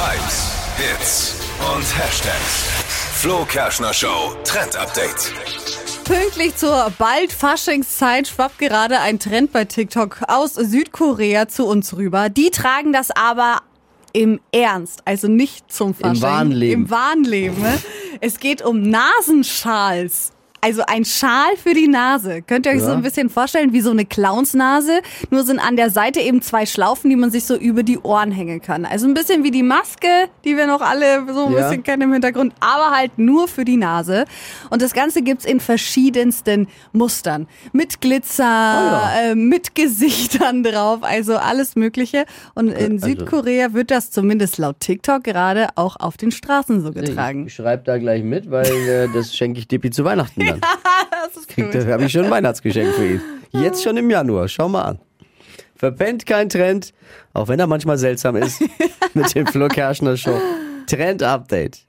Hypes, Hits und Hashtags. Flo Kerschner Show Trend Update. Pünktlich zur bald Faschingszeit schwappt gerade ein Trend bei TikTok aus Südkorea zu uns rüber. Die tragen das aber im Ernst, also nicht zum Fasching. wahren Leben. Im wahren Leben. ne? Es geht um Nasenschals. Also ein Schal für die Nase. Könnt ihr euch so Ja. ein bisschen vorstellen, wie so eine Clownsnase. Nur sind an der Seite eben zwei Schlaufen, die man sich so über die Ohren hängen kann. Also ein bisschen wie die Maske, die wir noch alle so ein Ja. bisschen kennen im Hintergrund, aber halt nur für die Nase. Und das Ganze gibt's in verschiedensten Mustern. Mit Glitzer, ja. äh, mit Gesichtern drauf, also alles Mögliche. Und in also- Südkorea wird das zumindest laut TikTok gerade auch auf den Straßen so getragen. Ich schreibe da gleich mit, weil äh, das schenke ich Dippi zu Weihnachten dann. Das ist Kriegt, gut. da habe ich schon ein Weihnachtsgeschenk für ihn. Jetzt schon im Januar. Schau mal an. Verpennt kein Trend, auch wenn er manchmal seltsam ist, mit dem Flo Kerschner Show. Trend Update.